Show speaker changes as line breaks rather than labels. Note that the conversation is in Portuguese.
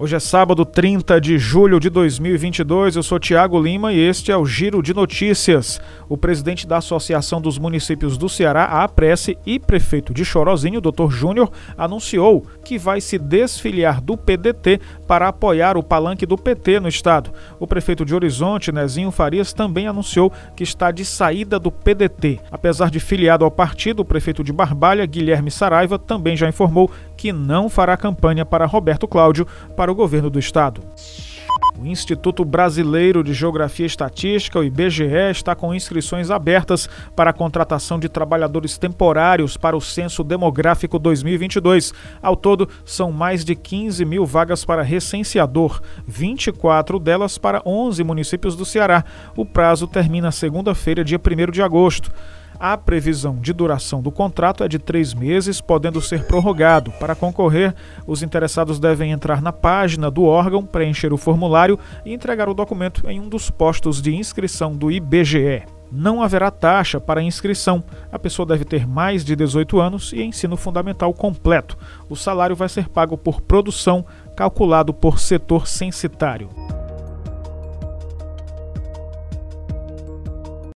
Hoje é sábado, 30 de julho de 2022. Eu sou Tiago Lima e este é o Giro de Notícias. O presidente da Associação dos Municípios do Ceará, a APRESSE, e prefeito de Chorozinho, Dr. Júnior, anunciou que vai se desfiliar do PDT para apoiar o palanque do PT no estado. O prefeito de Horizonte, Nezinho Farias, também anunciou que está de saída do PDT. Apesar de filiado ao partido, o prefeito de Barbalha, Guilherme Saraiva, também já informou que não fará campanha para Roberto Cláudio para o governo do estado. O Instituto Brasileiro de Geografia e Estatística, o IBGE, está com inscrições abertas para a contratação de trabalhadores temporários para o Censo Demográfico 2022. Ao todo, são mais de 15 mil vagas para recenseador, 24 delas para 11 municípios do Ceará. O prazo termina segunda-feira, dia 1 de agosto. A previsão de duração do contrato é de três meses, podendo ser prorrogado. Para concorrer, os interessados devem entrar na página do órgão, preencher o formulário e entregar o documento em um dos postos de inscrição do IBGE. Não haverá taxa para inscrição. A pessoa deve ter mais de 18 anos e ensino fundamental completo. O salário vai ser pago por produção, calculado por setor censitário.